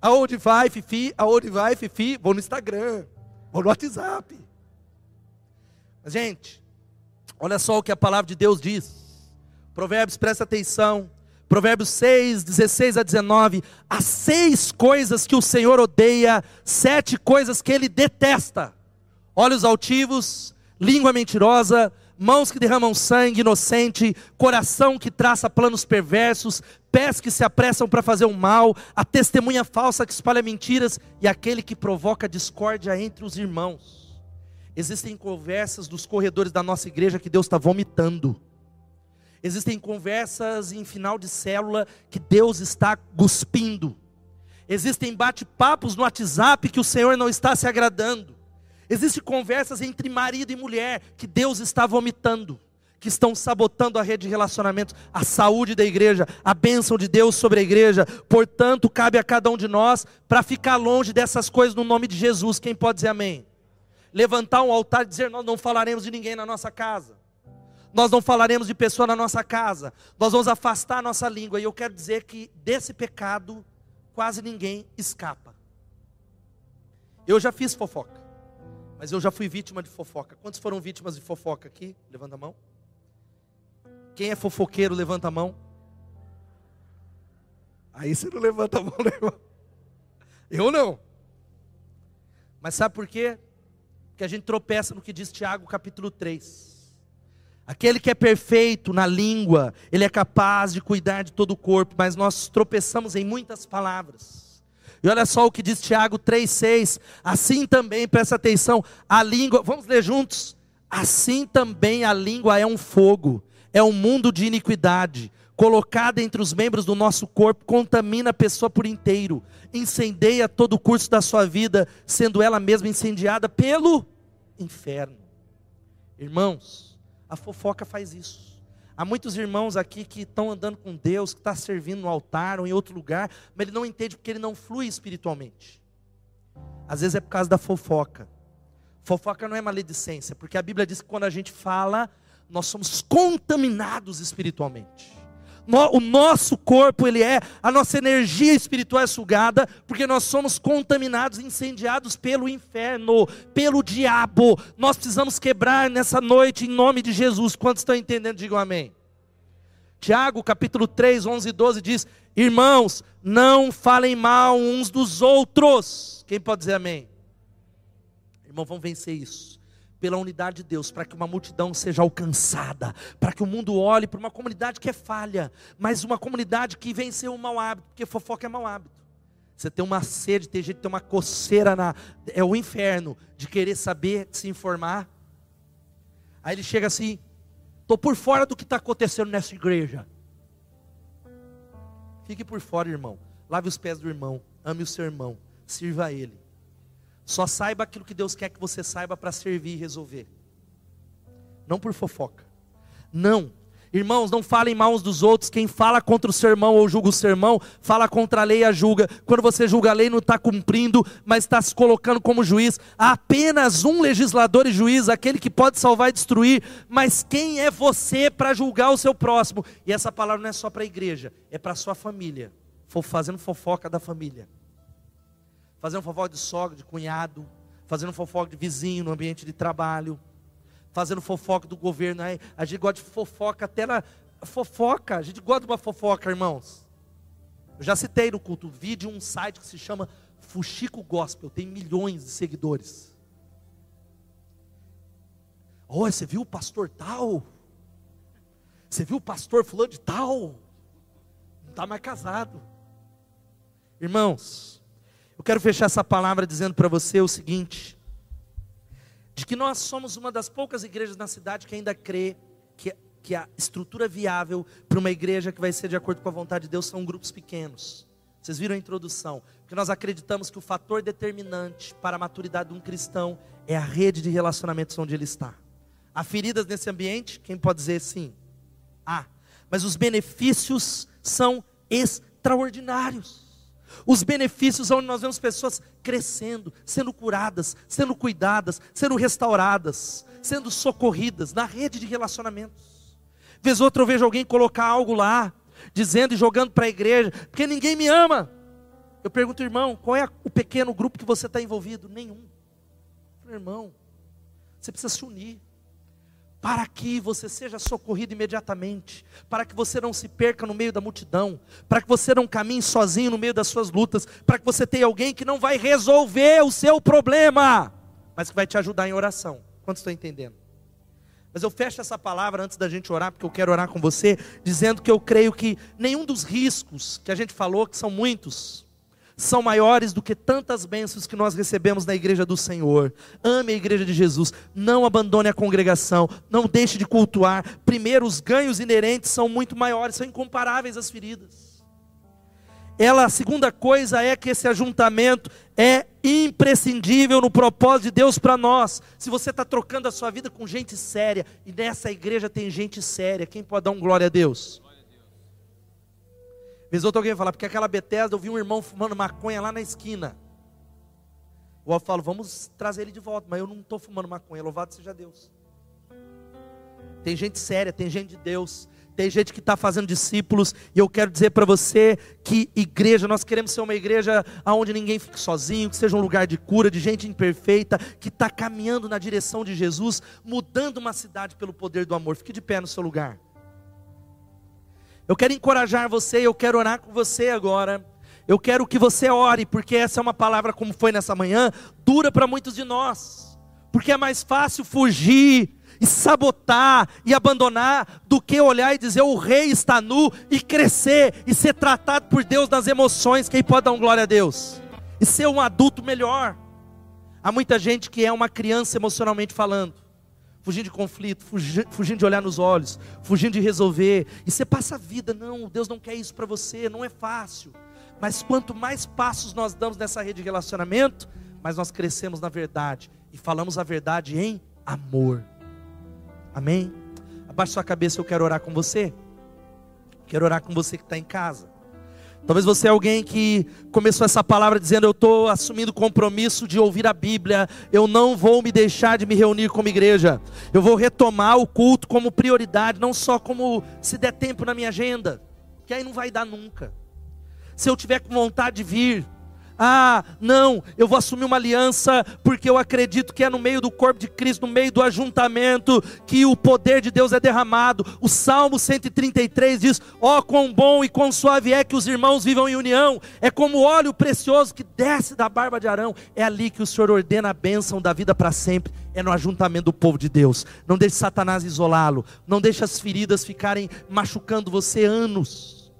Aonde vai, Fifi? Aonde vai, Fifi? Vou no Instagram. Vou no WhatsApp. Gente, olha só o que a palavra de Deus diz. Provérbios, presta atenção. Provérbios 6, 16 a 19. Há seis coisas que o Senhor odeia, sete coisas que ele detesta: olhos altivos, língua mentirosa, mãos que derramam sangue inocente, coração que traça planos perversos, pés que se apressam para fazer o mal, a testemunha falsa que espalha mentiras e aquele que provoca discórdia entre os irmãos. Existem conversas dos corredores da nossa igreja que Deus está vomitando. Existem conversas em final de célula que Deus está cuspindo. Existem bate-papos no WhatsApp que o Senhor não está se agradando. Existem conversas entre marido e mulher que Deus está vomitando, que estão sabotando a rede de relacionamentos, a saúde da igreja, a bênção de Deus sobre a igreja. Portanto, cabe a cada um de nós para ficar longe dessas coisas no nome de Jesus. Quem pode dizer amém? Levantar um altar e dizer: Nós não falaremos de ninguém na nossa casa. Nós não falaremos de pessoa na nossa casa. Nós vamos afastar a nossa língua. E eu quero dizer que desse pecado quase ninguém escapa. Eu já fiz fofoca. Mas eu já fui vítima de fofoca. Quantos foram vítimas de fofoca aqui? Levanta a mão. Quem é fofoqueiro, levanta a mão. Aí você não levanta a mão, irmão? Eu não. Mas sabe por quê? Porque a gente tropeça no que diz Tiago capítulo 3. Aquele que é perfeito na língua, ele é capaz de cuidar de todo o corpo, mas nós tropeçamos em muitas palavras. E olha só o que diz Tiago 3,6. Assim também, presta atenção, a língua, vamos ler juntos? Assim também a língua é um fogo, é um mundo de iniquidade, colocada entre os membros do nosso corpo, contamina a pessoa por inteiro, incendeia todo o curso da sua vida, sendo ela mesma incendiada pelo inferno. Irmãos, a fofoca faz isso. Há muitos irmãos aqui que estão andando com Deus, que está servindo no altar ou em outro lugar, mas ele não entende porque ele não flui espiritualmente. Às vezes é por causa da fofoca. Fofoca não é maledicência, porque a Bíblia diz que quando a gente fala, nós somos contaminados espiritualmente o nosso corpo ele é, a nossa energia espiritual é sugada, porque nós somos contaminados, incendiados pelo inferno, pelo diabo. Nós precisamos quebrar nessa noite em nome de Jesus. Quantos estão entendendo? Digam amém. Tiago, capítulo 3, 11 e 12 diz: Irmãos, não falem mal uns dos outros. Quem pode dizer amém? Irmão, vamos vencer isso pela unidade de Deus, para que uma multidão seja alcançada, para que o mundo olhe para uma comunidade que é falha, mas uma comunidade que venceu o mau hábito, porque fofoca é mau hábito. Você tem uma sede, tem gente que tem uma coceira na. É o inferno de querer saber, se informar. Aí ele chega assim: estou por fora do que está acontecendo nessa igreja. Fique por fora, irmão. Lave os pés do irmão. Ame o seu irmão. Sirva a ele. Só saiba aquilo que Deus quer que você saiba para servir e resolver. Não por fofoca. Não. Irmãos, não falem mal uns dos outros. Quem fala contra o sermão ou julga o sermão, fala contra a lei e a julga. Quando você julga a lei, não está cumprindo, mas está se colocando como juiz. Há apenas um legislador e juiz, aquele que pode salvar e destruir. Mas quem é você para julgar o seu próximo? E essa palavra não é só para a igreja, é para a sua família. Fazendo fofoca da família fazendo fofoca de sogra, de cunhado, fazendo fofoca de vizinho no ambiente de trabalho, fazendo fofoca do governo. A gente gosta de fofoca até na fofoca. A gente gosta de uma fofoca, irmãos. Eu já citei no culto, vi de um site que se chama Fuxico Gospel, tem milhões de seguidores. Oh, você viu o pastor tal? Você viu o pastor fulano de tal? Não está mais casado. Irmãos, eu quero fechar essa palavra dizendo para você o seguinte: de que nós somos uma das poucas igrejas na cidade que ainda crê que que a estrutura viável para uma igreja que vai ser de acordo com a vontade de Deus são grupos pequenos. Vocês viram a introdução? Porque nós acreditamos que o fator determinante para a maturidade de um cristão é a rede de relacionamentos onde ele está. Há feridas nesse ambiente? Quem pode dizer sim? Há. Mas os benefícios são extraordinários. Os benefícios onde nós vemos pessoas crescendo, sendo curadas, sendo cuidadas, sendo restauradas, sendo socorridas na rede de relacionamentos. Vez outra eu vejo alguém colocar algo lá, dizendo e jogando para a igreja, porque ninguém me ama. Eu pergunto, irmão, qual é o pequeno grupo que você está envolvido? Nenhum. Irmão, você precisa se unir para que você seja socorrido imediatamente, para que você não se perca no meio da multidão, para que você não caminhe sozinho no meio das suas lutas, para que você tenha alguém que não vai resolver o seu problema, mas que vai te ajudar em oração. Quantos estão entendendo? Mas eu fecho essa palavra antes da gente orar, porque eu quero orar com você, dizendo que eu creio que nenhum dos riscos que a gente falou, que são muitos, são maiores do que tantas bênçãos que nós recebemos na igreja do Senhor. Ame a igreja de Jesus, não abandone a congregação, não deixe de cultuar. Primeiro, os ganhos inerentes são muito maiores, são incomparáveis às feridas. Ela, a segunda coisa é que esse ajuntamento é imprescindível no propósito de Deus para nós. Se você está trocando a sua vida com gente séria, e nessa igreja tem gente séria, quem pode dar um glória a Deus? Vez outro alguém falar, porque aquela Bethesda eu vi um irmão fumando maconha lá na esquina. Eu falo, vamos trazer ele de volta, mas eu não estou fumando maconha, louvado seja Deus. Tem gente séria, tem gente de Deus, tem gente que está fazendo discípulos, e eu quero dizer para você que igreja, nós queremos ser uma igreja onde ninguém fique sozinho, que seja um lugar de cura, de gente imperfeita, que está caminhando na direção de Jesus, mudando uma cidade pelo poder do amor. Fique de pé no seu lugar. Eu quero encorajar você, eu quero orar com você agora. Eu quero que você ore, porque essa é uma palavra, como foi nessa manhã, dura para muitos de nós. Porque é mais fácil fugir e sabotar e abandonar do que olhar e dizer o rei está nu e crescer e ser tratado por Deus nas emoções. Quem pode dar glória a Deus? E ser um adulto melhor. Há muita gente que é uma criança emocionalmente falando fugindo de conflito, fugindo de olhar nos olhos, fugindo de resolver. E você passa a vida, não, Deus não quer isso para você, não é fácil. Mas quanto mais passos nós damos nessa rede de relacionamento, mais nós crescemos na verdade e falamos a verdade em amor. Amém? Abaixe sua cabeça, eu quero orar com você. Quero orar com você que está em casa. Talvez você é alguém que começou essa palavra dizendo: Eu estou assumindo compromisso de ouvir a Bíblia, eu não vou me deixar de me reunir como igreja, eu vou retomar o culto como prioridade, não só como se der tempo na minha agenda, que aí não vai dar nunca. Se eu tiver com vontade de vir, ah, não, eu vou assumir uma aliança porque eu acredito que é no meio do corpo de Cristo, no meio do ajuntamento, que o poder de Deus é derramado. O Salmo 133 diz: Ó, oh, quão bom e quão suave é que os irmãos vivam em união, é como óleo precioso que desce da barba de Arão. É ali que o Senhor ordena a bênção da vida para sempre, é no ajuntamento do povo de Deus. Não deixe Satanás isolá-lo, não deixe as feridas ficarem machucando você anos.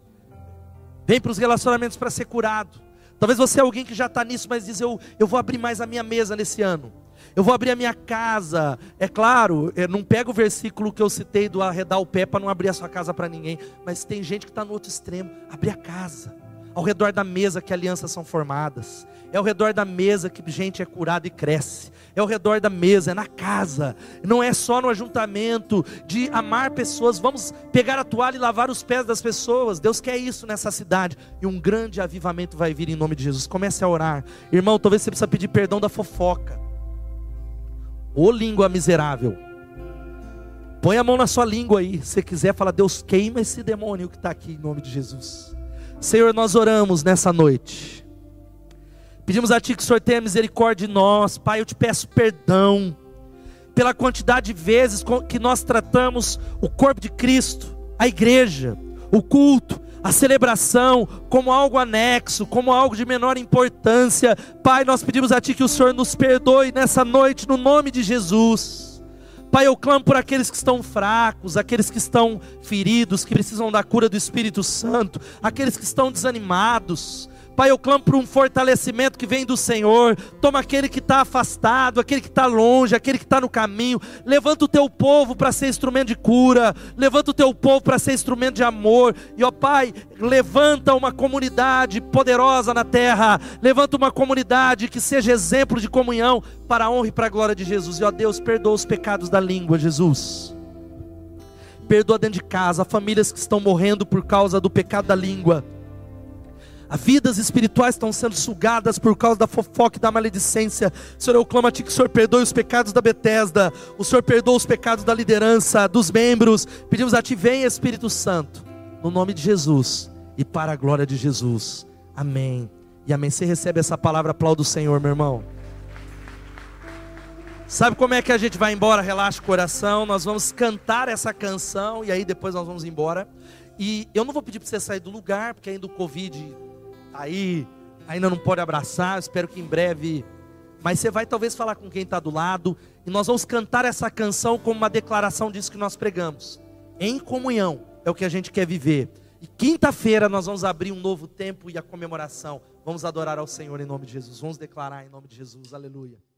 Vem para os relacionamentos para ser curado. Talvez você é alguém que já está nisso, mas diz: eu, eu vou abrir mais a minha mesa nesse ano. Eu vou abrir a minha casa. É claro, não pega o versículo que eu citei do arredar o pé para não abrir a sua casa para ninguém. Mas tem gente que está no outro extremo. Abrir a casa. Ao redor da mesa que alianças são formadas. É ao redor da mesa que gente é curada e cresce. É ao redor da mesa, é na casa. Não é só no ajuntamento de amar pessoas. Vamos pegar a toalha e lavar os pés das pessoas. Deus quer isso nessa cidade. E um grande avivamento vai vir em nome de Jesus. Comece a orar. Irmão, talvez você precisa pedir perdão da fofoca. Ô língua miserável. Põe a mão na sua língua aí. Se quiser, fala, Deus queima esse demônio que está aqui em nome de Jesus. Senhor, nós oramos nessa noite. Pedimos a Ti que o Senhor tenha misericórdia de nós. Pai, eu te peço perdão pela quantidade de vezes que nós tratamos o corpo de Cristo, a igreja, o culto, a celebração como algo anexo, como algo de menor importância. Pai, nós pedimos a Ti que o Senhor nos perdoe nessa noite, no nome de Jesus. Pai, eu clamo por aqueles que estão fracos, aqueles que estão feridos, que precisam da cura do Espírito Santo, aqueles que estão desanimados, Pai, eu clamo por um fortalecimento que vem do Senhor. Toma aquele que está afastado, aquele que está longe, aquele que está no caminho. Levanta o teu povo para ser instrumento de cura. Levanta o teu povo para ser instrumento de amor. E ó Pai, levanta uma comunidade poderosa na terra. Levanta uma comunidade que seja exemplo de comunhão para a honra e para a glória de Jesus. E ó Deus, perdoa os pecados da língua, Jesus perdoa dentro de casa, famílias que estão morrendo por causa do pecado da língua. As vidas espirituais estão sendo sugadas por causa da fofoca e da maledicência. Senhor, eu clamo a Ti que o Senhor perdoe os pecados da Betesda, o Senhor perdoa os pecados da liderança, dos membros. Pedimos a Ti, vem Espírito Santo, no nome de Jesus e para a glória de Jesus. Amém. E amém. Você recebe essa palavra, aplauda o Senhor, meu irmão. Sabe como é que a gente vai embora? Relaxa o coração. Nós vamos cantar essa canção e aí depois nós vamos embora. E eu não vou pedir para você sair do lugar, porque ainda o Covid aí, ainda não pode abraçar. espero que em breve. Mas você vai talvez falar com quem está do lado. E nós vamos cantar essa canção como uma declaração disso que nós pregamos. Em comunhão é o que a gente quer viver. E quinta-feira nós vamos abrir um novo tempo e a comemoração. Vamos adorar ao Senhor em nome de Jesus. Vamos declarar em nome de Jesus. Aleluia.